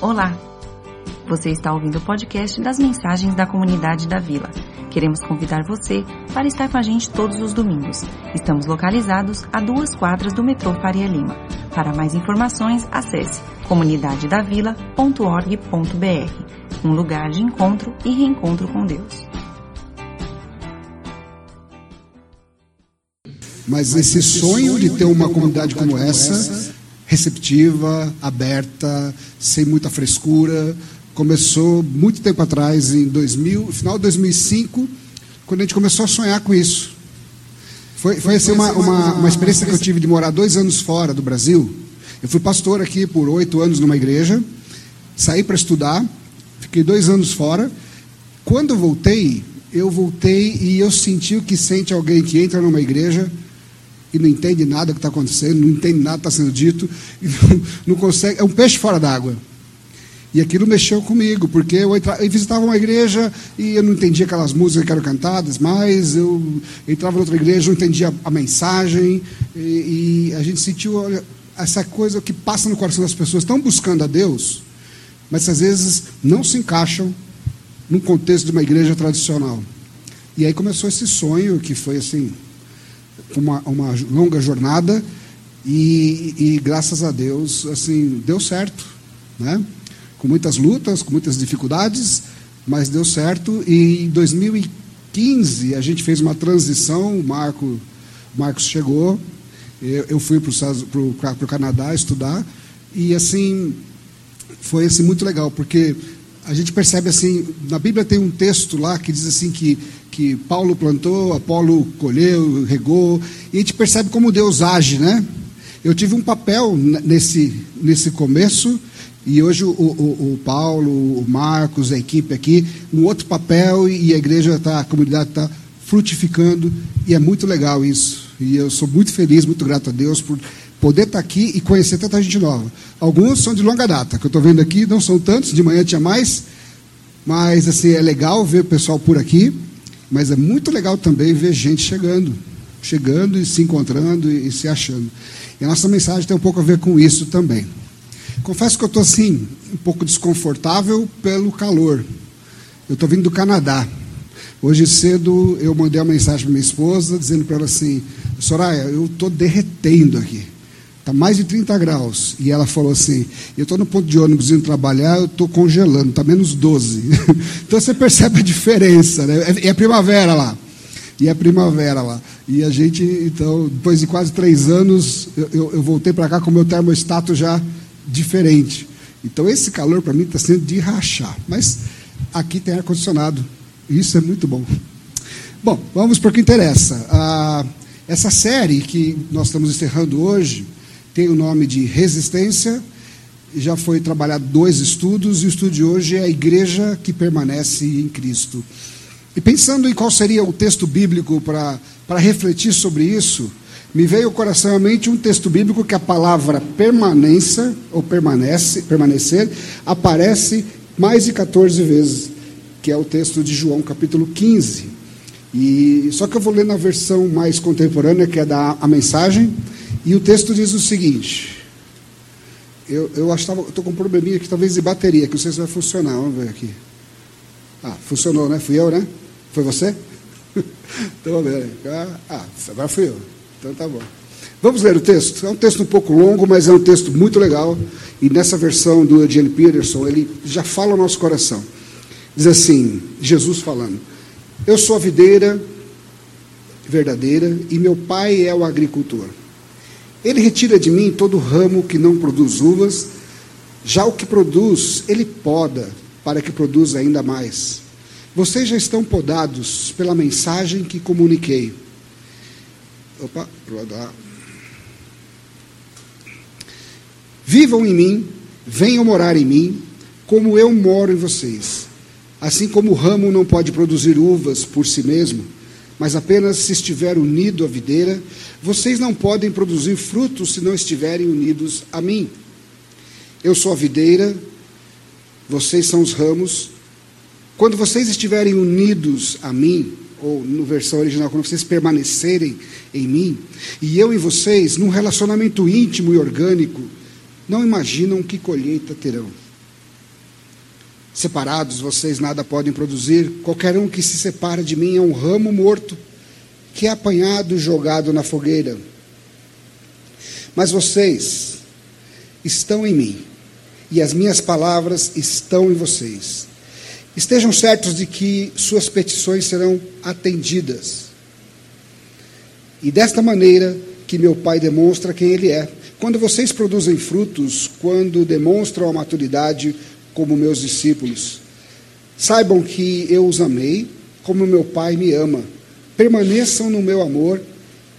Olá! Você está ouvindo o podcast das mensagens da comunidade da Vila. Queremos convidar você para estar com a gente todos os domingos. Estamos localizados a duas quadras do metrô Faria Lima. Para mais informações, acesse comunidadedavila.org.br um lugar de encontro e reencontro com Deus. Mas esse sonho de ter uma comunidade como essa, receptiva, aberta, sem muita frescura, começou muito tempo atrás, em 2000, final de 2005, quando a gente começou a sonhar com isso. Foi, foi assim, uma, uma, uma experiência que eu tive de morar dois anos fora do Brasil. Eu fui pastor aqui por oito anos numa igreja, saí para estudar, fiquei dois anos fora. Quando eu voltei, eu voltei e eu senti o que sente alguém que entra numa igreja e não entende nada que está acontecendo, não entende nada que está sendo dito, não, não, consegue. É um peixe fora d'água. E aquilo mexeu comigo, porque eu, entra, eu, visitava uma igreja e eu não entendia aquelas músicas que eram cantadas, mas eu entrava em outra igreja, não entendia a, a mensagem, e, e, a gente sentiu olha, essa coisa que passa no coração das pessoas, estão buscando a Deus, mas às vezes não se encaixam num contexto de uma igreja tradicional. E aí começou esse sonho que foi assim, uma, uma longa jornada e, e, graças a Deus, assim, deu certo, né? Com muitas lutas, com muitas dificuldades, mas deu certo. E em 2015 a gente fez uma transição, o Marco, o Marcos chegou, eu, eu fui para o Canadá estudar e assim foi assim muito legal porque a gente percebe assim, na Bíblia tem um texto lá que diz assim que, que Paulo plantou, Apolo colheu, regou, e a gente percebe como Deus age, né? Eu tive um papel nesse, nesse começo, e hoje o, o, o Paulo, o Marcos, a equipe aqui, um outro papel, e a igreja está, a comunidade está frutificando, e é muito legal isso. E eu sou muito feliz, muito grato a Deus por poder estar aqui e conhecer tanta gente nova. Alguns são de longa data, que eu estou vendo aqui, não são tantos, de manhã tinha mais, mas assim, é legal ver o pessoal por aqui, mas é muito legal também ver gente chegando, chegando e se encontrando e, e se achando. E a nossa mensagem tem um pouco a ver com isso também. Confesso que eu estou assim, um pouco desconfortável pelo calor. Eu estou vindo do Canadá. Hoje cedo eu mandei uma mensagem para minha esposa dizendo para ela assim: Soraya, eu estou derretendo aqui. Está mais de 30 graus. E ela falou assim: Eu estou no ponto de ônibus indo trabalhar, eu estou congelando, está menos 12. então você percebe a diferença, né? É, é primavera lá. E é primavera lá. E a gente, então, depois de quase três anos, eu, eu, eu voltei para cá com o meu termostato já diferente. Então esse calor para mim está sendo de rachar. Mas aqui tem ar-condicionado. Isso é muito bom. Bom, vamos para o que interessa. Ah, essa série que nós estamos encerrando hoje tem o nome de Resistência, já foi trabalhado dois estudos, e o estudo de hoje é a igreja que permanece em Cristo. E pensando em qual seria o texto bíblico para refletir sobre isso, me veio ao coração a mente um texto bíblico que a palavra permanência, ou permanece, permanecer, aparece mais de 14 vezes, que é o texto de João, capítulo 15. E, só que eu vou ler na versão mais contemporânea, que é da a mensagem, e o texto diz o seguinte: eu, eu estou com um probleminha aqui, talvez de bateria, que não sei se vai funcionar. Vamos ver aqui. Ah, funcionou, né? Fui eu, né? Foi você? então, vamos ver. Ah, agora fui eu. Então tá bom. Vamos ler o texto. É um texto um pouco longo, mas é um texto muito legal. E nessa versão do Eugene Peterson, ele já fala o nosso coração. Diz assim: Jesus falando: Eu sou a videira verdadeira e meu pai é o agricultor. Ele retira de mim todo ramo que não produz uvas, já o que produz, ele poda, para que produza ainda mais. Vocês já estão podados pela mensagem que comuniquei. Opa, Vivam em mim, venham morar em mim, como eu moro em vocês. Assim como o ramo não pode produzir uvas por si mesmo, mas apenas se estiver unido à videira, vocês não podem produzir frutos se não estiverem unidos a mim. Eu sou a videira, vocês são os ramos. Quando vocês estiverem unidos a mim, ou no versão original, quando vocês permanecerem em mim, e eu em vocês, num relacionamento íntimo e orgânico, não imaginam que colheita terão. Separados, vocês nada podem produzir. Qualquer um que se separa de mim é um ramo morto, que é apanhado e jogado na fogueira. Mas vocês estão em mim, e as minhas palavras estão em vocês. Estejam certos de que suas petições serão atendidas. E desta maneira que meu Pai demonstra quem Ele é. Quando vocês produzem frutos, quando demonstram a maturidade como meus discípulos, saibam que eu os amei como meu Pai me ama. Permaneçam no meu amor.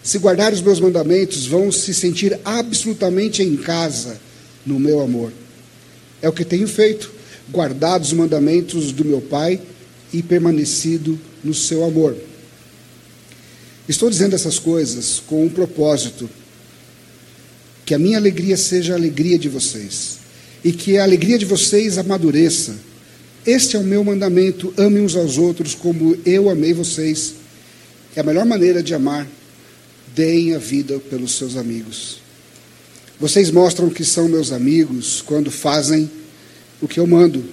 Se guardar os meus mandamentos, vão se sentir absolutamente em casa no meu amor. É o que tenho feito, guardado os mandamentos do meu Pai e permanecido no seu amor. Estou dizendo essas coisas com um propósito: que a minha alegria seja a alegria de vocês e que a alegria de vocês amadureça. Este é o meu mandamento: amem uns aos outros como eu amei vocês. É a melhor maneira de amar. Deem a vida pelos seus amigos. Vocês mostram que são meus amigos quando fazem o que eu mando.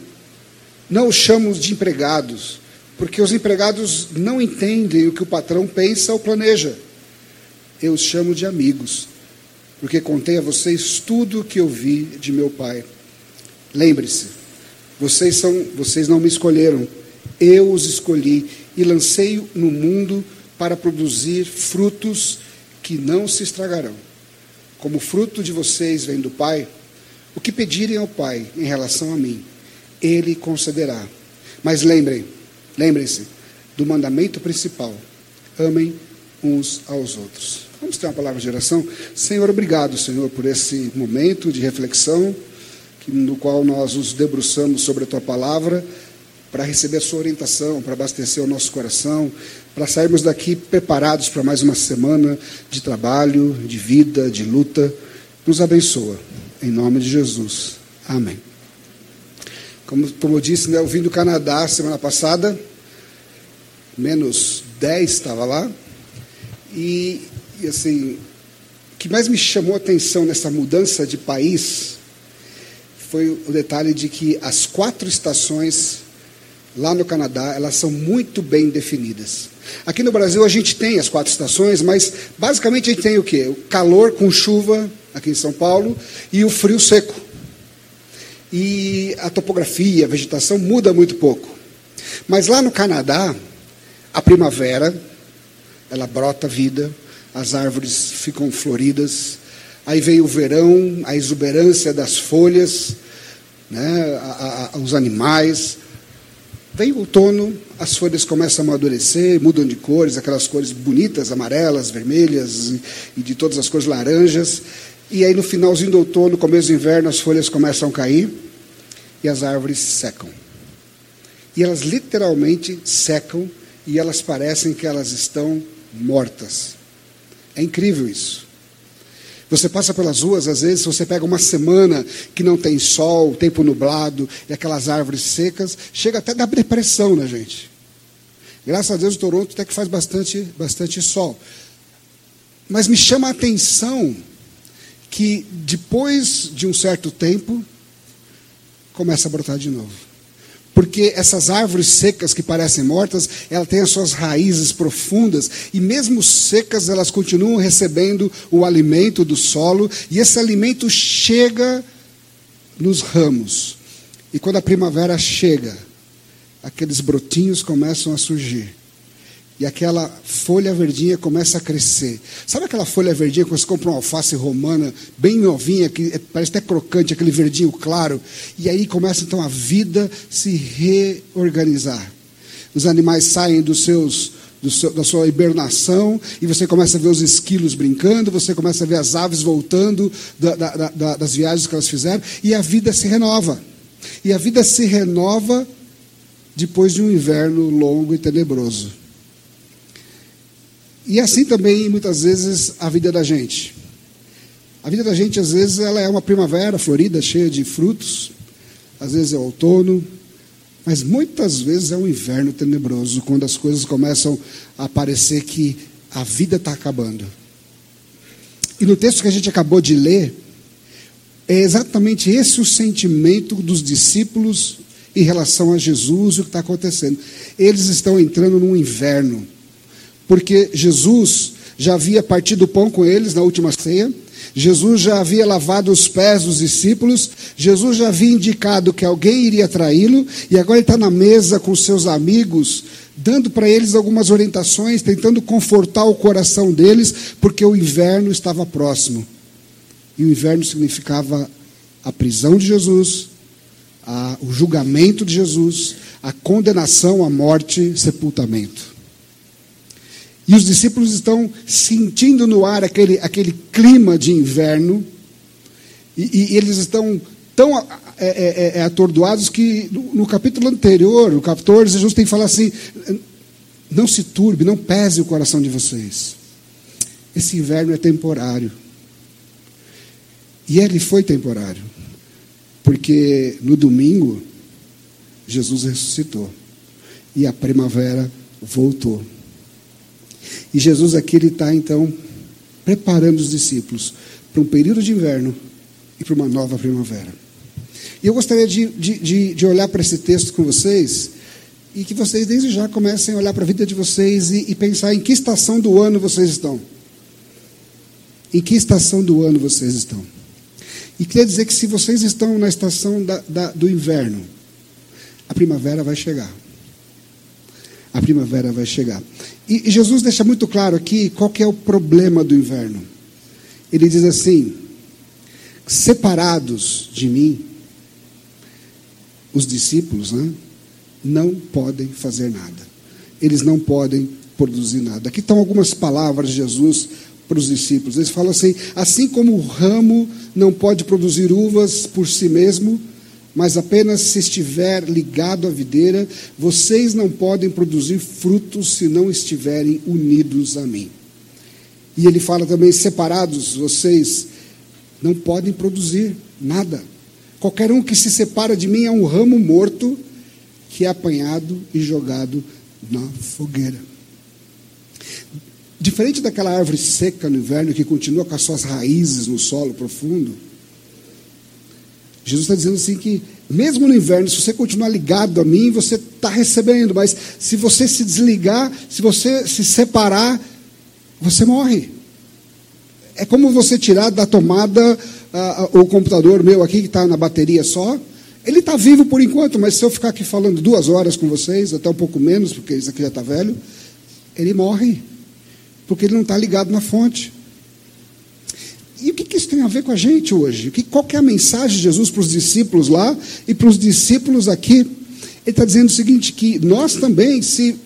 Não os chamo de empregados, porque os empregados não entendem o que o patrão pensa ou planeja. Eu os chamo de amigos, porque contei a vocês tudo o que eu vi de meu pai. Lembre-se, vocês são, vocês não me escolheram, eu os escolhi e lancei no mundo para produzir frutos que não se estragarão. Como fruto de vocês vem do Pai, o que pedirem ao Pai em relação a mim, Ele concederá. Mas lembrem, Lembrem-se do mandamento principal: amem uns aos outros. Vamos ter uma palavra de oração? Senhor, obrigado, Senhor, por esse momento de reflexão, no qual nós nos debruçamos sobre a tua palavra, para receber a sua orientação, para abastecer o nosso coração, para sairmos daqui preparados para mais uma semana de trabalho, de vida, de luta. Nos abençoa. Em nome de Jesus. Amém. Como, como eu disse, né, eu vim do Canadá semana passada, menos 10 estava lá, e, e assim, o que mais me chamou a atenção nessa mudança de país foi o detalhe de que as quatro estações lá no Canadá, elas são muito bem definidas. Aqui no Brasil a gente tem as quatro estações, mas basicamente a gente tem o quê? O calor com chuva, aqui em São Paulo, e o frio seco e a topografia, a vegetação muda muito pouco. Mas lá no Canadá, a primavera, ela brota vida, as árvores ficam floridas, aí vem o verão, a exuberância das folhas, né, a, a, os animais. Vem o outono, as folhas começam a amadurecer, mudam de cores, aquelas cores bonitas, amarelas, vermelhas e, e de todas as cores laranjas. E aí no finalzinho do outono, começo do inverno, as folhas começam a cair e as árvores secam. E elas literalmente secam e elas parecem que elas estão mortas. É incrível isso. Você passa pelas ruas, às vezes, você pega uma semana que não tem sol, tempo nublado, e aquelas árvores secas, chega até a dar depressão na gente. Graças a Deus, o Toronto até que faz bastante, bastante sol. Mas me chama a atenção que depois de um certo tempo começa a brotar de novo. Porque essas árvores secas que parecem mortas, elas têm as suas raízes profundas e mesmo secas elas continuam recebendo o alimento do solo e esse alimento chega nos ramos. E quando a primavera chega, aqueles brotinhos começam a surgir e aquela folha verdinha começa a crescer. Sabe aquela folha verdinha quando você compra uma alface romana, bem novinha, que é, parece até crocante, aquele verdinho claro? E aí começa então a vida se reorganizar. Os animais saem dos seus, seu, da sua hibernação e você começa a ver os esquilos brincando, você começa a ver as aves voltando da, da, da, das viagens que elas fizeram e a vida se renova. E a vida se renova depois de um inverno longo e tenebroso. E assim também, muitas vezes, a vida da gente. A vida da gente, às vezes, ela é uma primavera florida, cheia de frutos. Às vezes é outono. Mas muitas vezes é um inverno tenebroso, quando as coisas começam a parecer que a vida está acabando. E no texto que a gente acabou de ler, é exatamente esse o sentimento dos discípulos em relação a Jesus e o que está acontecendo. Eles estão entrando num inverno, porque Jesus já havia partido o pão com eles na última ceia. Jesus já havia lavado os pés dos discípulos, Jesus já havia indicado que alguém iria traí-lo, e agora ele está na mesa com seus amigos, dando para eles algumas orientações, tentando confortar o coração deles, porque o inverno estava próximo. E o inverno significava a prisão de Jesus, a, o julgamento de Jesus, a condenação à morte, sepultamento. E os discípulos estão sentindo no ar aquele, aquele clima de inverno, e, e eles estão tão é, é, é, atordoados que no, no, capítulo anterior, no 14, Jesus tem que falar assim: não se turbe, não pese o coração de vocês. Esse inverno é temporário. E ele foi temporário, porque no domingo Jesus ressuscitou e a primavera voltou. E Jesus aqui ele está então preparando os discípulos para um período de inverno e para uma nova primavera. E eu gostaria de, de, de, olhar para esse texto com vocês e que vocês desde já comecem a olhar para a vida de vocês e, e pensar em que estação do ano vocês estão. Em que estação do ano vocês estão? E queria dizer que se vocês estão na estação da, da, do inverno, a primavera vai chegar. A primavera vai chegar. E, Jesus deixa muito claro aqui qual que é o problema do inverno. Ele diz assim: separados de mim, os discípulos né, não podem fazer nada. Eles não podem produzir nada. Aqui estão algumas palavras de Jesus para os discípulos. Eles falam assim: assim como o ramo não pode produzir uvas por si mesmo, mas apenas se estiver ligado à videira, vocês não podem produzir frutos se não estiverem unidos a mim. E ele fala também: separados, vocês não podem produzir nada. Qualquer um que se separa de mim é um ramo morto que é apanhado e jogado na fogueira. Diferente daquela árvore seca no inverno que continua com as suas raízes no solo profundo, Jesus está dizendo assim que, mesmo no inverno, se você continuar ligado a mim, você está recebendo, mas se você se desligar, se você se separar, você morre. É como você tirar da tomada uh, o computador meu aqui, que está na bateria só. Ele está vivo por enquanto, mas se eu ficar aqui falando duas horas com vocês, até um pouco menos, porque isso aqui já está velho, ele morre. Porque ele não está ligado na fonte. E o que, que, isso tem a ver com a gente hoje? Que, qual que é a mensagem de Jesus para os discípulos lá e para os discípulos aqui? Ele está dizendo o seguinte: que nós também, se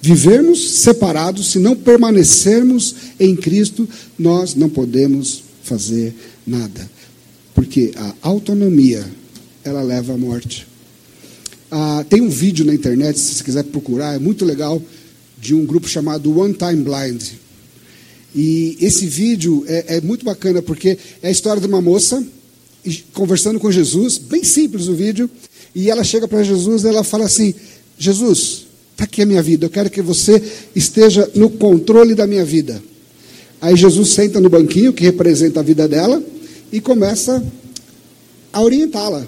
vivermos separados, se não permanecermos em Cristo, nós não podemos fazer nada. Porque a autonomia, ela leva à morte. Ah, tem um vídeo na internet, se você quiser procurar, é muito legal, de um grupo chamado One Time Blind. E esse vídeo é, é muito bacana porque é a história de uma moça conversando com Jesus, bem simples o vídeo, e ela chega para Jesus e ela fala assim: Jesus, está aqui a minha vida, eu quero que você esteja no controle da minha vida. Aí Jesus senta no banquinho que representa a vida dela e começa a orientá-la.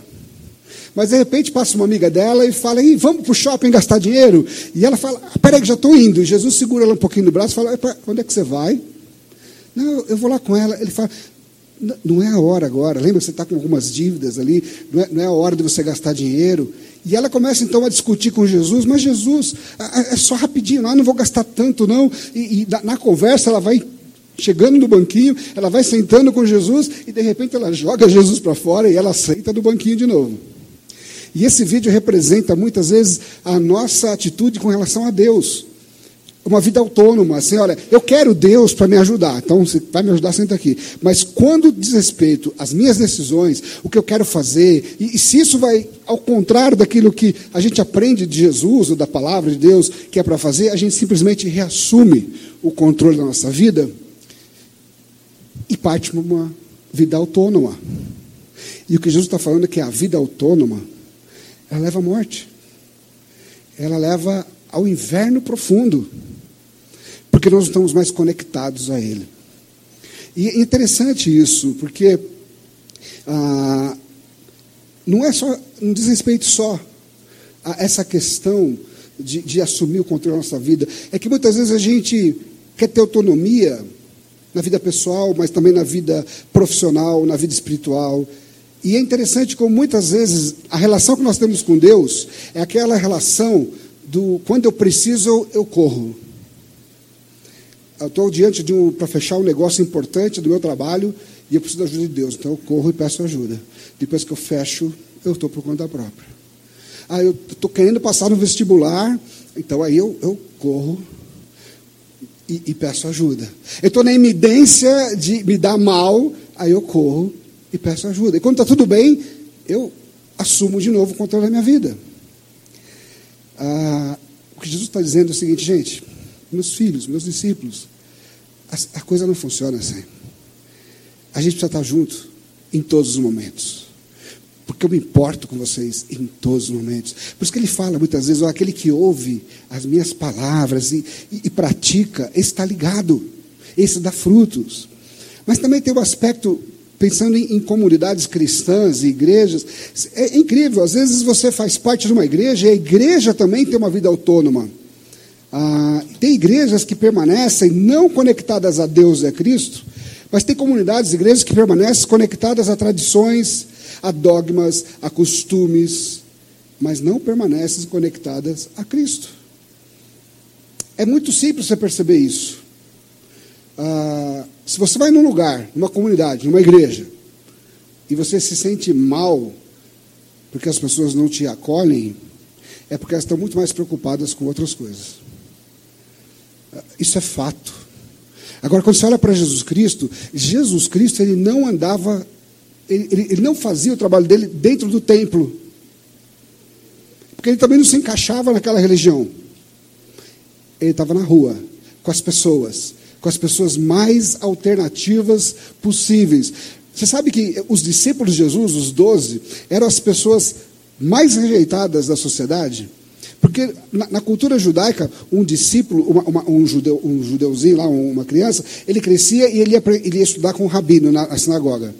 Mas de repente passa uma amiga dela e fala: vamos para o shopping gastar dinheiro? E ela fala: ah, peraí, que já estou indo. E Jesus segura ela um pouquinho do braço e fala: onde é que você vai? Não, eu vou lá com ela. Ele fala, não é a hora agora. Lembra você está com algumas dívidas ali, não é, não é, a hora de você gastar dinheiro. E ela começa então a discutir com Jesus, mas Jesus, é só rapidinho, não, não vou gastar tanto não. E, e na conversa ela vai chegando no banquinho, ela vai sentando com Jesus e de repente ela joga Jesus para fora e ela senta no banquinho de novo. E esse vídeo representa muitas vezes a nossa atitude com relação a Deus uma vida autônoma, assim, olha, eu quero Deus para me ajudar, então você vai me ajudar, senta aqui. Mas quando diz respeito às minhas decisões, o que eu quero fazer, e, e, se isso vai ao contrário daquilo que a gente aprende de Jesus ou da palavra de Deus que é para fazer, a gente simplesmente reassume o controle da nossa vida e parte para uma vida autônoma. E o que Jesus está falando é que a vida autônoma, ela leva à morte. Ela leva ao inverno profundo porque nós estamos mais conectados a Ele. E é interessante isso, porque ah, não é só, não diz respeito só a essa questão de, de assumir o controle da nossa vida. É que muitas vezes a gente quer ter autonomia na vida pessoal, mas também na vida profissional, na vida espiritual. E é interessante como muitas vezes a relação que nós temos com Deus é aquela relação do quando eu preciso, eu corro. Eu estou diante de um para fechar um negócio importante do meu trabalho e eu preciso da ajuda de Deus. Então eu corro e peço ajuda. Depois que eu fecho, eu estou por conta própria. Ah, eu estou querendo passar no vestibular, então aí eu, eu corro e, e peço ajuda. Eu estou na iminência de me dar mal, aí eu corro e peço ajuda. E quando está tudo bem, eu assumo de novo o controle da minha vida. Ah, o que Jesus está dizendo é o seguinte, gente, meus filhos, meus discípulos, a, a coisa não funciona assim. A gente precisa estar junto em todos os momentos. Porque eu me importo com vocês em todos os momentos. Por isso que ele fala muitas vezes, aquele que ouve as minhas palavras e, e, e pratica, esse está ligado, esse dá frutos. Mas também tem o um aspecto, pensando em, em, comunidades cristãs e igrejas, é incrível, às vezes você faz parte de uma igreja e a igreja também tem uma vida autônoma. Ah, tem igrejas que permanecem não conectadas a Deus e a Cristo, mas tem comunidades, igrejas que permanecem conectadas a tradições, a dogmas, a costumes, mas não permanecem conectadas a Cristo. É muito simples você perceber isso. Ah, se você vai num lugar, numa comunidade, numa igreja, e você se sente mal porque as pessoas não te acolhem, é porque elas estão muito mais preocupadas com outras coisas. Isso é fato. Agora, quando você olha para Jesus Cristo, Jesus Cristo ele não andava ele, ele, ele não fazia o trabalho dele dentro do templo. Porque ele também não se encaixava naquela religião. Ele estava na rua, com as pessoas, com as pessoas mais alternativas possíveis. Você sabe que os discípulos de Jesus, os doze, eram as pessoas mais rejeitadas da sociedade? Porque na, na cultura judaica, um discípulo, uma, uma, um, judeu, um judeuzinho lá, uma criança, ele crescia e ele ia, ele ia estudar com um rabino na, na sinagoga.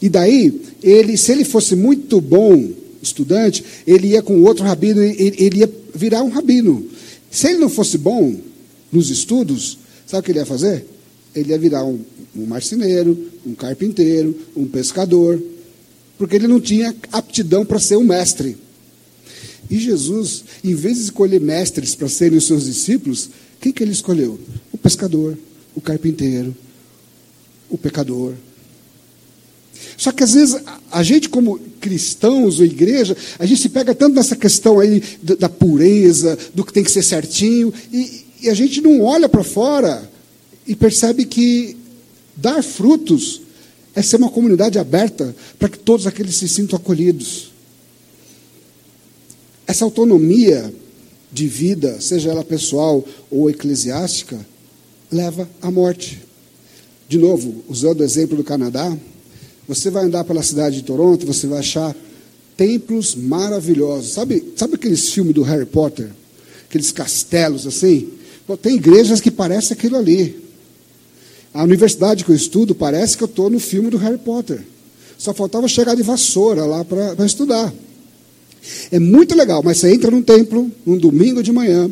E daí, ele, se ele fosse muito bom estudante, ele ia com outro rabino, ele, ele ia virar um rabino. Se ele não fosse bom nos estudos, sabe o que ele ia fazer? Ele ia virar um, um marceneiro, um carpinteiro, um pescador, porque ele não tinha aptidão para ser um mestre. E Jesus, em vez de escolher mestres para serem os seus discípulos, quem que ele escolheu? O pescador, o carpinteiro, o pecador, só que às vezes a gente, como cristãos ou igreja, a gente se pega tanto nessa questão aí da pureza, do que tem que ser certinho, e, e a gente não olha para fora e percebe que dar frutos é ser uma comunidade aberta para que todos aqueles se sintam acolhidos. Essa autonomia de vida, seja ela pessoal ou eclesiástica, leva à morte. De novo, usando o exemplo do Canadá, você vai andar pela cidade de Toronto, você vai achar templos maravilhosos. Sabe, sabe aqueles filmes do Harry Potter? Aqueles castelos assim? tem igrejas que parecem aquilo ali. A universidade que eu estudo parece que eu estou no filme do Harry Potter. Só faltava chegar de vassoura lá para estudar. É muito legal, mas você entra num templo, num domingo de manhã.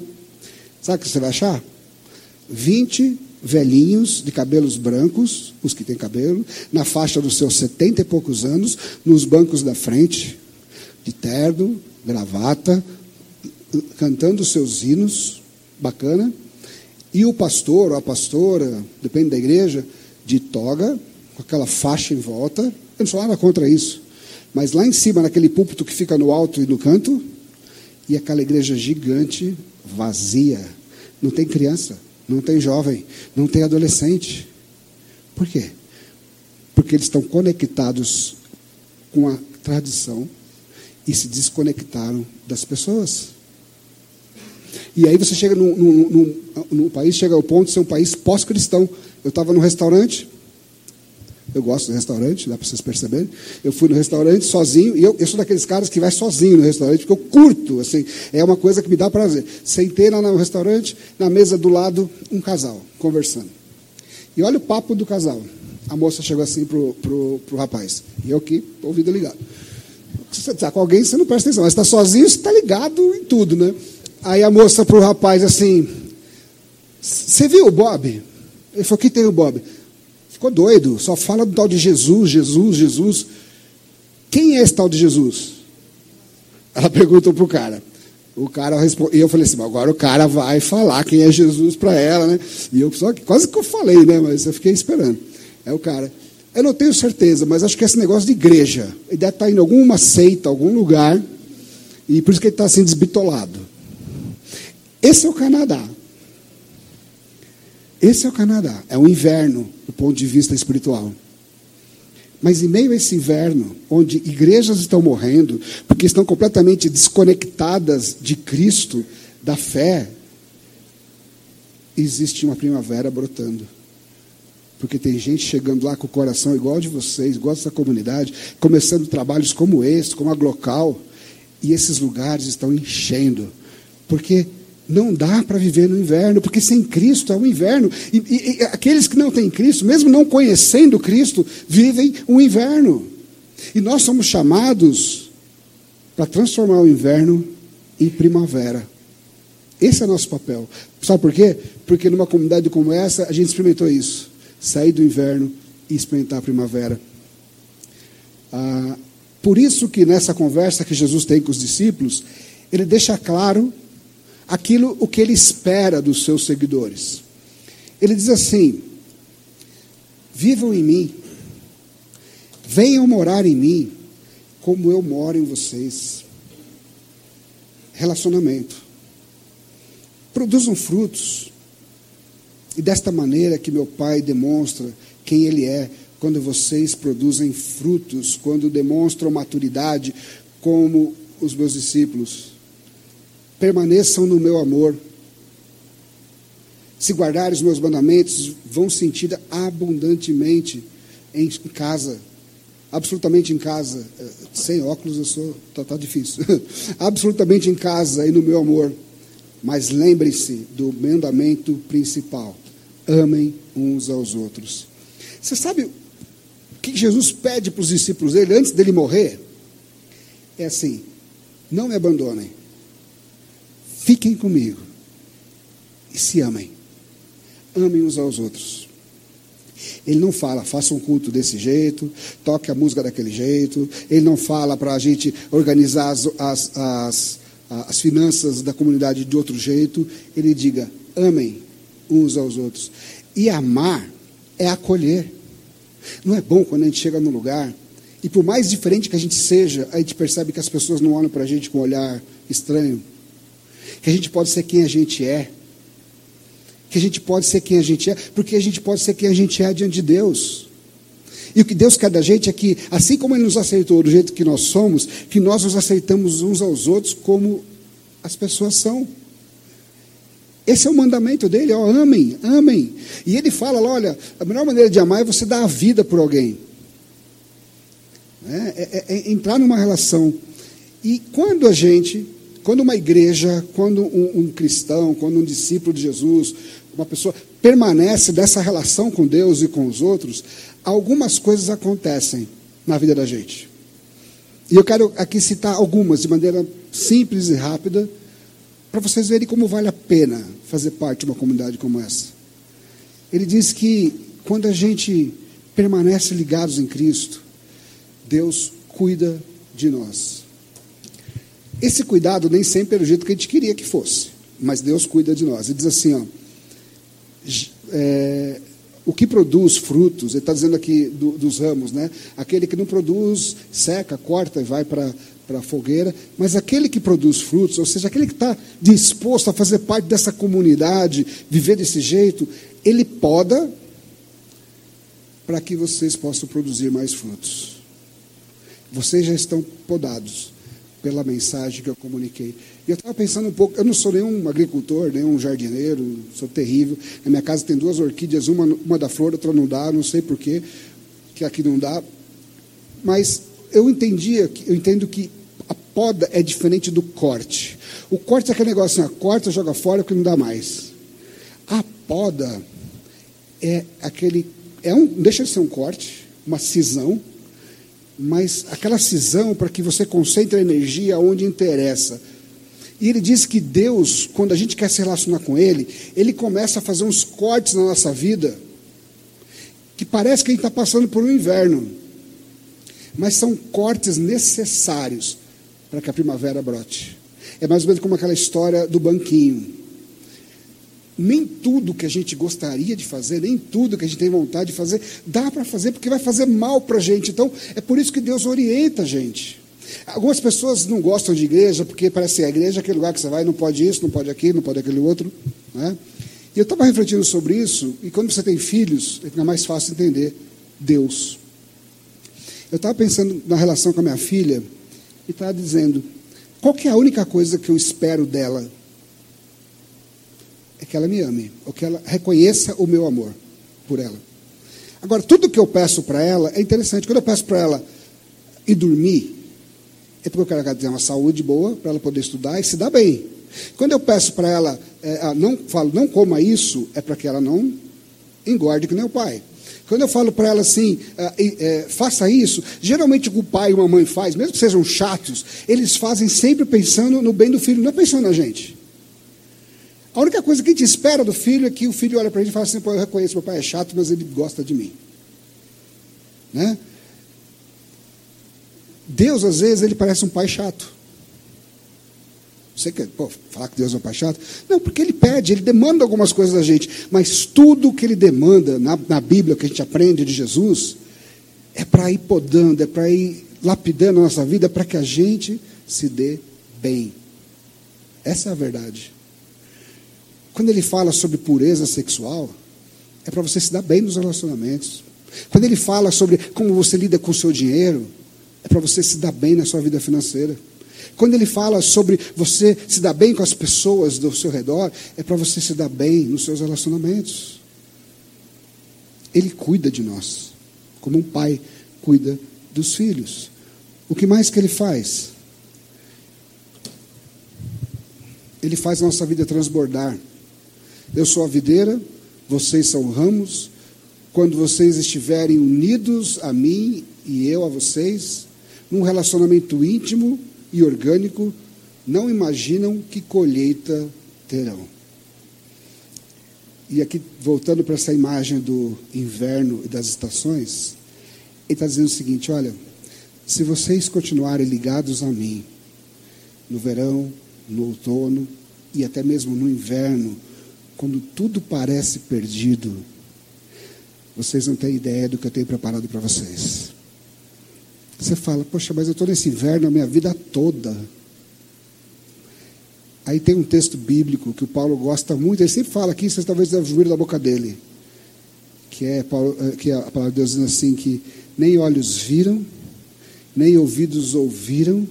Sabe o que você vai achar? 20 velhinhos de cabelos brancos, os que têm cabelo, na faixa dos seus setenta e poucos anos, nos bancos da frente, de terno, gravata, cantando seus hinos, bacana. E o pastor ou a pastora, depende da igreja, de toga, com aquela faixa em volta. Eu não sou nada contra isso. Mas lá em cima, naquele púlpito que fica no alto e no canto, e aquela igreja gigante, vazia. Não tem criança não tem jovem, não tem adolescente. Por quê? Porque eles estão conectados com a tradição e se desconectaram das pessoas. E aí você chega num país, chega ao ponto de ser um país pós-cristão. Eu estava num restaurante, eu gosto do restaurante, dá para vocês perceberem. Eu fui no restaurante sozinho, e eu, eu, sou daqueles caras que vai sozinho no restaurante, porque eu curto, assim, é uma coisa que me dá prazer. Sentei lá no restaurante, na mesa do lado, um casal, conversando. E olha o papo do casal. A moça chegou assim pro, pro, pro rapaz, e eu aqui, ouvido ligado. você está com alguém, você não presta atenção. Mas está sozinho, você está ligado em tudo, né? Aí a moça para o rapaz assim: Você viu o Bob? Ele falou: Que tem o Bob? Ficou doido, só fala do tal de Jesus, Jesus, Jesus. Quem é esse tal de Jesus? Ela perguntou para o cara. O cara responde, e eu falei assim, agora o cara vai falar quem é Jesus para ela, né? E eu só quase que eu falei, né? Mas eu fiquei esperando. É o cara. Eu não tenho certeza, mas acho que esse negócio de igreja, ele deve estar em alguma seita, algum lugar, e por isso que ele está assim desbitolado. Esse é o Canadá. Esse é o Canadá. É o inverno, do ponto de vista espiritual. Mas em meio a esse inverno, onde igrejas estão morrendo, porque estão completamente desconectadas de Cristo, da fé, existe uma primavera brotando. Porque tem gente chegando lá com o coração igual de vocês, igual dessa comunidade, começando trabalhos como esse, como a Glocal, e esses lugares estão enchendo. Porque não dá para viver no inverno, porque sem Cristo é um inverno. E, e, e, aqueles que não têm Cristo, mesmo não conhecendo Cristo, vivem um inverno. E nós somos chamados para transformar o inverno em primavera. Esse é o nosso papel. Sabe por quê? Porque numa comunidade como essa, a gente experimentou isso sair do inverno e experimentar a primavera. Ah, por isso que nessa conversa que Jesus tem com os discípulos, ele deixa claro aquilo o que ele espera dos seus seguidores. Ele diz assim: Vivam em mim, venham morar em mim, como eu moro em vocês. Relacionamento. Produzam frutos. E desta maneira que meu Pai demonstra quem Ele é, quando vocês produzem frutos, quando demonstram maturidade, como os meus discípulos. Permaneçam no meu amor. Se guardarem os meus mandamentos, vão sentir abundantemente em casa, absolutamente em casa. Eh, sem óculos eu sou, tá, tá difícil. absolutamente em casa e no meu amor. Mas lembre-se do mandamento principal amem uns aos outros. Você sabe o que Jesus pede para os discípulos dele antes dele morrer? É assim: não me abandonem, fiquem comigo e se amem. Amem uns aos outros. Ele não fala, faça um culto desse jeito, toque a música daquele jeito. Ele não fala para a gente organizar as, as, as, as finanças da comunidade de outro jeito. Ele diga: amem uns aos outros. E amar é acolher. Não é bom quando a gente chega num lugar e por mais diferente que a gente seja, a gente percebe que as pessoas não olham para a gente com um olhar estranho. Que a gente pode ser quem a gente é. Que a gente pode ser quem a gente é, porque a gente pode ser quem a gente é diante de Deus. E o que Deus quer da gente é que, assim como Ele nos aceitou do jeito que nós somos, que nós nos aceitamos uns aos outros como as pessoas são. Esse é o mandamento dele, ó, amem, amem. E ele fala, olha, a melhor maneira de amar é você dar a vida por alguém. É, é, é entrar numa relação. E quando a gente, quando uma igreja, quando um, um cristão, quando um discípulo de Jesus, uma pessoa permanece dessa relação com Deus e com os outros, algumas coisas acontecem na vida da gente. E eu quero aqui citar algumas de maneira simples e rápida para vocês verem como vale a pena fazer parte de uma comunidade como essa. Ele diz que quando a gente permanece ligados em Cristo, Deus cuida de nós. Esse cuidado nem sempre é do jeito que a gente queria que fosse, mas Deus cuida de nós. Ele diz assim, ó, é, o que produz frutos, ele está dizendo aqui do, dos ramos, né? Aquele que não produz, seca, corta e vai para para a fogueira, mas aquele que produz frutos, ou seja, aquele que está disposto a fazer parte dessa comunidade, viver desse jeito, ele poda para que vocês possam produzir mais frutos. Vocês já estão podados pela mensagem que eu comuniquei. E eu estava pensando um pouco, eu não sou nenhum agricultor, nenhum jardineiro, sou terrível. Na minha casa tem duas orquídeas, uma, uma da flor, outra não dá, não sei porquê, que aqui não dá. Mas eu entendia, eu entendo que a poda é diferente do corte. O corte é aquele negócio assim, ó, corta, joga fora porque não dá mais. A poda é aquele, é um, deixa de ser um corte, uma cisão, mas aquela cisão para que você concentre a energia onde interessa. E ele diz que Deus, quando a gente quer se relacionar com Ele, Ele começa a fazer uns cortes na nossa vida, que parece que a gente está passando por um inverno, mas são cortes necessários para que a primavera brote. É mais ou menos como aquela história do banquinho. Nem tudo que a gente gostaria de fazer, nem tudo que a gente tem vontade de fazer, dá para fazer, porque vai fazer mal para a gente. Então, é por isso que Deus orienta a gente. Algumas pessoas não gostam de igreja, porque parece que a igreja é aquele lugar que você vai, não pode isso, não pode aquilo, não pode aquele outro. Né? E eu estava refletindo sobre isso, e quando você tem filhos, fica mais fácil entender Deus. Eu estava pensando na relação com a minha filha, e estava dizendo, qual é a única coisa que eu espero dela é que ela me ame, ou que ela reconheça o meu amor por ela. Agora, tudo que eu peço para ela é interessante. Quando eu peço para ela ir dormir, é porque eu quero que ela tenha uma saúde boa para ela poder estudar e se dar bem. Quando eu peço para ela, é, não falo, não coma isso, é para que ela não engorde que nem o pai. Quando eu falo para ela assim, é, é, faça isso, geralmente o que o pai e a mãe faz, mesmo que sejam chatos, eles fazem sempre pensando no bem do filho, não é pensando na gente. A única coisa que a gente espera do filho é que o filho olha para a gente e fala assim: Pô, eu reconheço, meu pai é chato, mas ele gosta de mim. Né? Deus, às vezes, ele parece um pai chato. Você quer pô, falar que Deus é um pai chato? Não, porque ele pede, ele demanda algumas coisas da gente. Mas tudo que ele demanda na, na Bíblia, que a gente aprende de Jesus, é para ir podando, é para ir lapidando a nossa vida, para que a gente se dê bem. Essa é a verdade. Quando ele fala sobre pureza sexual, é para você se dar bem nos relacionamentos. Quando ele fala sobre como você lida com o seu dinheiro, é para você se dar bem na sua vida financeira. Quando ele fala sobre você se dar bem com as pessoas do seu redor, é para você se dar bem nos seus relacionamentos. Ele cuida de nós, como um pai cuida dos filhos. O que mais que ele faz? Ele faz a nossa vida transbordar. Eu sou a videira, vocês são ramos. Quando vocês estiverem unidos a mim e eu a vocês, num relacionamento íntimo e orgânico, não imaginam que colheita terão. E aqui, voltando para essa imagem do inverno e das estações, ele está dizendo o seguinte: olha, se vocês continuarem ligados a mim, no verão, no outono e até mesmo no inverno, quando tudo parece perdido, vocês não têm ideia do que eu tenho preparado para vocês. Você fala, poxa, mas eu estou nesse inverno a minha vida toda. Aí tem um texto bíblico que o Paulo gosta muito, ele sempre fala aqui, vocês talvez devem ouvir da boca dele. Que é, eh, que a palavra de Deus dizendo assim: que nem olhos viram, nem ouvidos ouviram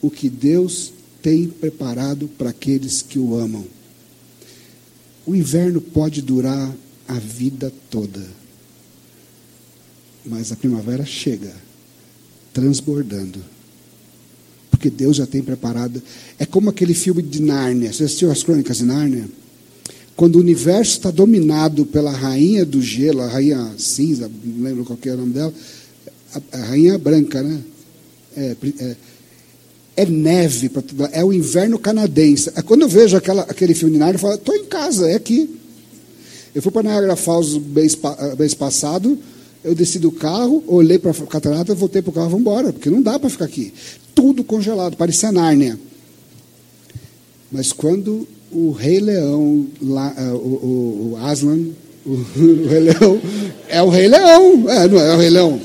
o que Deus tem preparado para aqueles que o amam. O inverno pode durar a vida toda. Mas a primavera chega, transbordando. Porque Deus já tem preparado. É como aquele filme de Nárnia. Você assistiu as crônicas de Nárnia? Quando o universo está dominado pela rainha do gelo, a rainha cinza, não lembro qual é o nome dela, a, a rainha branca, né? É, é, é neve, é o inverno canadense. É quando eu vejo aquela, aquele filme de Narnia, eu falo, estou em casa, é aqui. Eu fui para Niagara Falls mês, mês passado, eu desci do carro, olhei para a catarata, voltei para o carro, vamos embora, porque não dá para ficar aqui. Tudo congelado, parecia Nárnia. Mas quando o Rei Leão, lá, uh, o, o, o, Aslan, o, o, Rei Leão, é o Rei Leão, é, não é o Rei Leão.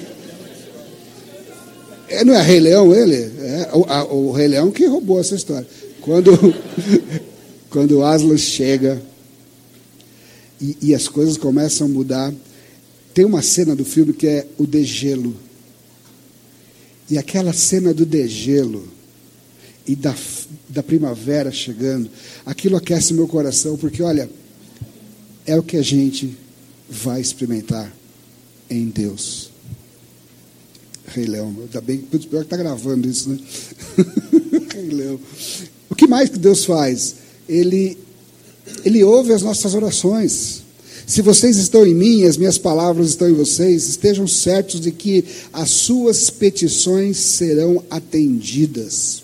É, não é Rei Leão ele? É, o, a, o Rei Leão que roubou essa história. Quando, quando o Aslan chega e, e, as coisas começam a mudar, tem uma cena do filme que é o degelo. E aquela cena do degelo e da, da primavera chegando, aquilo aquece meu coração, porque olha, é o que a gente vai experimentar em Deus. Rei Leão. Ainda bem que pior está gravando isso, né? Rei Leão. O que mais que Deus faz? Ele, ele ouve as nossas orações. Se vocês estão em mim, as minhas palavras estão em vocês, estejam certos de que as suas petições serão atendidas.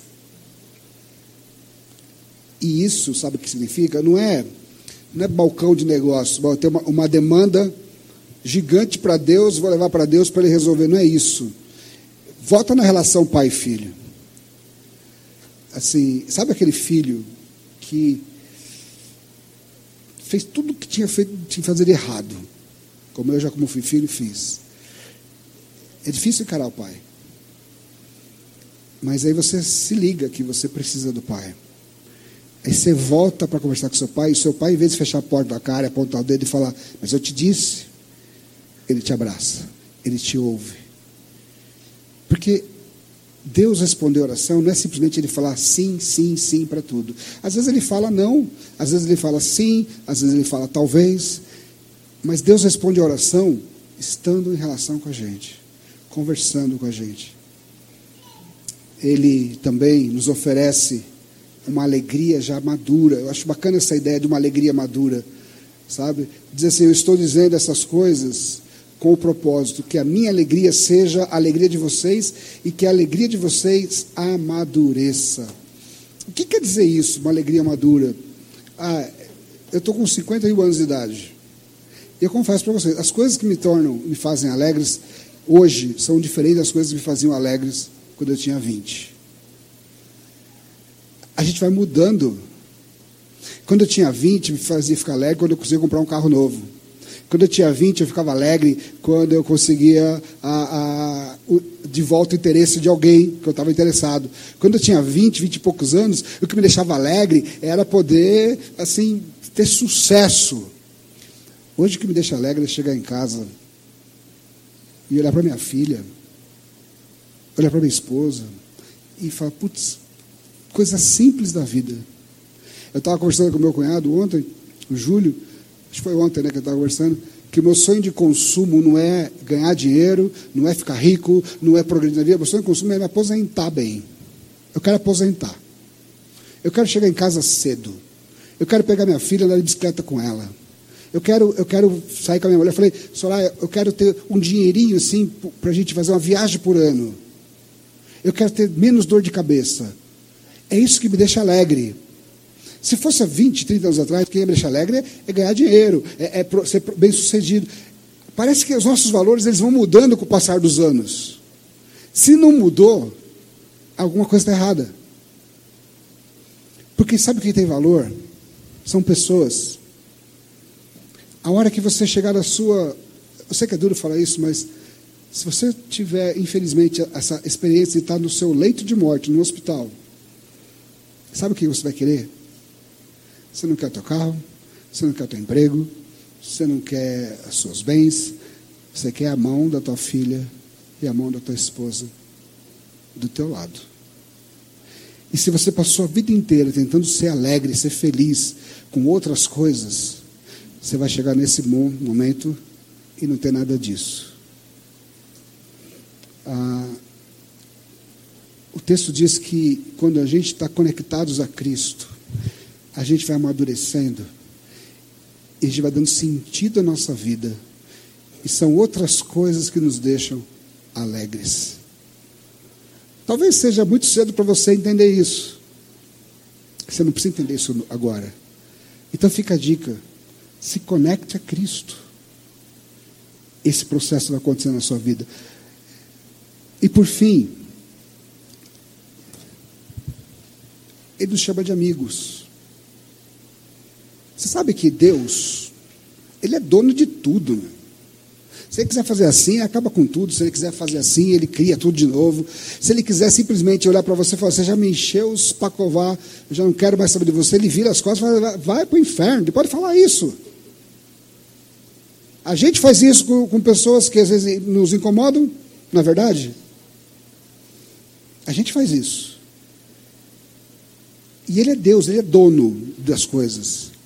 E isso, sabe o que significa? Não é, não é balcão de negócio. Bom, eu tenho uma, uma demanda gigante para Deus, vou levar para Deus para Ele resolver. Não é isso. Volta na relação pai filho. Assim, sabe aquele filho que fez tudo o que tinha feito, tinha fazer errado. Como eu já como fui filho, fiz. É difícil encarar o pai. Mas aí você se liga que você precisa do pai. Aí você volta para conversar com seu pai, e seu pai, em vez de fechar a porta da cara, apontar o dedo e falar, mas eu te disse, ele te abraça, ele te ouve. Porque Deus responder a oração não é simplesmente ele falar sim, sim, sim para tudo. Às vezes ele fala não, às vezes ele fala sim, às vezes ele fala talvez. Mas Deus responde a oração estando em relação com a gente, conversando com a gente. Ele também nos oferece uma alegria já madura. Eu acho bacana essa ideia de uma alegria madura, sabe? Diz assim: Eu estou dizendo essas coisas com o propósito que a minha alegria seja a alegria de vocês e que a alegria de vocês amadureça. O que quer dizer isso, uma alegria madura? Ah, eu estou com 51 anos de idade. E eu confesso para vocês, as coisas que me tornam, me fazem alegres, hoje são diferentes das coisas que me faziam alegres quando eu tinha 20 a gente vai mudando. Quando eu tinha 20, me fazia ficar alegre quando eu conseguia comprar um carro novo. Quando eu tinha 20, eu ficava alegre quando eu conseguia a, a, o, de volta o interesse de alguém que eu estava interessado. Quando eu tinha 20, 20 e poucos anos, o que me deixava alegre era poder, assim, ter sucesso. Hoje o que me deixa alegre é chegar em casa e olhar para minha filha, olhar para minha esposa e falar, putz, coisas simples da vida. Eu estava conversando com meu cunhado ontem, o Júlio, acho que foi ontem né, que eu estava conversando, que o meu sonho de consumo não é ganhar dinheiro, não é ficar rico, não é progredir na vida, meu sonho de consumo é me aposentar bem. Eu quero aposentar. Eu quero chegar em casa cedo. Eu quero pegar minha filha e andar de bicicleta com ela. Eu quero, eu quero sair com a minha mulher. Eu falei, Soraya, eu quero ter um dinheirinho assim para a gente fazer uma viagem por ano. Eu quero ter menos dor de cabeça. É isso que me deixa alegre. Se fosse há 20, 30 anos atrás, o que me deixa alegre é ganhar dinheiro, é, é ser bem sucedido. Parece que os nossos valores eles vão mudando com o passar dos anos. Se não mudou, alguma coisa está errada. Porque sabe quem tem valor? São pessoas. A hora que você chegar na sua. Eu sei que é duro falar isso, mas se você tiver, infelizmente, essa experiência de estar no seu leito de morte, no hospital, Sabe o que você vai querer? Você não quer o teu carro, você não quer o teu emprego, você não quer os seus bens, você quer a mão da tua filha e a mão da tua esposa do teu lado. E se você passou a vida inteira tentando ser alegre, ser feliz com outras coisas, você vai chegar nesse momento e não ter nada disso. Ah, o texto diz que quando a gente está conectados a Cristo, a gente vai amadurecendo e a gente vai dando sentido à nossa vida. E são outras coisas que nos deixam alegres. Talvez seja muito cedo para você entender isso. Você não precisa entender isso agora. Então fica a dica: se conecte a Cristo. Esse processo vai acontecer na sua vida. E por fim, ele nos chama de amigos. Você sabe que Deus, Ele é dono de tudo. Né? Se Ele quiser fazer assim, acaba com tudo. Se Ele quiser fazer assim, Ele cria tudo de novo. Se Ele quiser simplesmente olhar para você e falar: Você já me encheu os pacovar, eu já não quero mais saber de você. Ele vira as costas e fala: Vai para o inferno. Ele pode falar isso. A gente faz isso com, com pessoas que às vezes nos incomodam, na é verdade. A gente faz isso. E ele é Deus, ele é dono das coisas.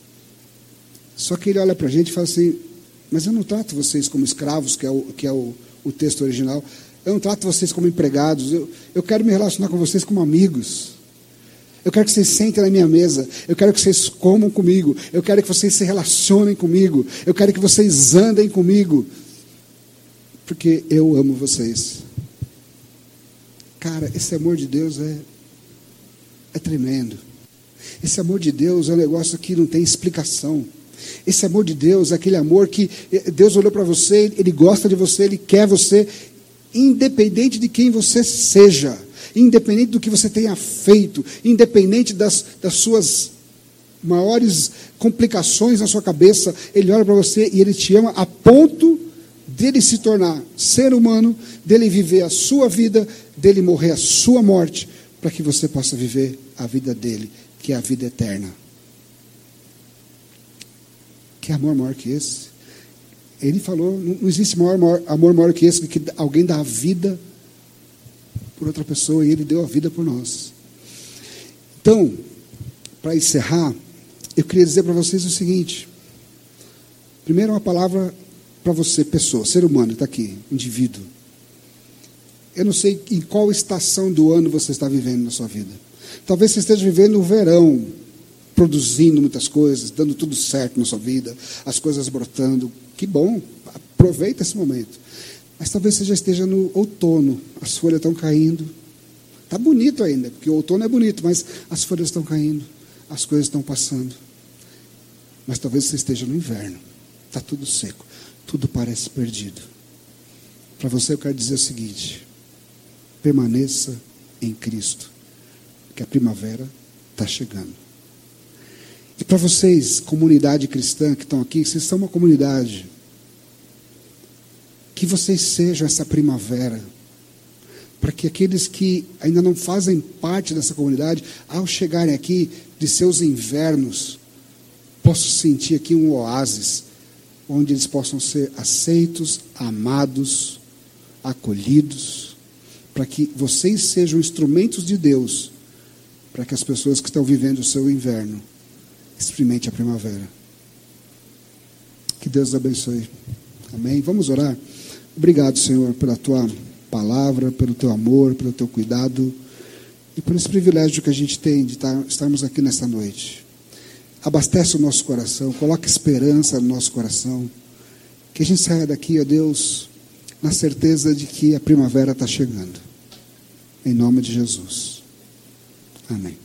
Só que ele olha para a gente e fala assim: Mas eu não trato vocês como escravos, que é o, que é o, o texto original. Eu não trato vocês como empregados. Eu, eu quero me relacionar com vocês como amigos. Eu quero que vocês sentem na minha mesa. Eu quero que vocês comam comigo. Eu quero que vocês se relacionem comigo. Eu quero que vocês andem comigo. Porque eu amo vocês. Cara, esse amor de Deus é, é tremendo. Esse amor de Deus é um negócio que não tem explicação. Esse amor de Deus aquele amor que eh, Deus olhou para você, Ele gosta de você, Ele quer você, independente de quem você seja independente do que você tenha feito, independente das, das suas maiores complicações na sua cabeça, Ele olha para você e Ele te ama a ponto dele se tornar ser humano, dele viver a sua vida, dele morrer a sua morte, para que você possa viver a vida dele, que é a vida eterna. Que amor maior que esse? Ele falou: não existe maior, maior, amor maior que esse, que alguém dá a vida por outra pessoa e ele deu a vida por nós. Então, para encerrar, eu queria dizer para vocês o seguinte: primeiro, uma palavra para você, pessoa, ser humano, está aqui, indivíduo. Eu não sei em qual estação do ano você está vivendo na sua vida. Talvez você esteja vivendo o verão, produzindo muitas coisas, dando tudo certo na sua vida, as coisas brotando. Que bom, aproveita esse momento. Mas talvez você já esteja no outono, as folhas estão caindo. Está bonito ainda, porque o outono é bonito, mas as folhas estão caindo, as coisas estão passando. Mas talvez você esteja no inverno, está tudo seco, tudo parece perdido. Para você eu quero dizer o seguinte: permaneça em Cristo, que a primavera está chegando. E para vocês, comunidade cristã que estão aqui, vocês são uma comunidade. Que vocês sejam essa primavera, para que aqueles que ainda não fazem parte dessa comunidade, ao chegarem aqui de seus invernos, possam sentir aqui um oásis, onde eles possam ser aceitos, amados, acolhidos, para que vocês sejam instrumentos de Deus, para que as pessoas que estão vivendo o seu inverno experimentem a primavera. Que Deus abençoe. Amém. Vamos orar. Obrigado, Senhor, pela tua palavra, pelo teu amor, pelo teu cuidado e por esse privilégio que a gente tem de estarmos aqui nesta noite. Abastece o nosso coração, coloca esperança no nosso coração. Que a gente saia daqui, ó Deus, na certeza de que a primavera está chegando. Em nome de Jesus. Amém.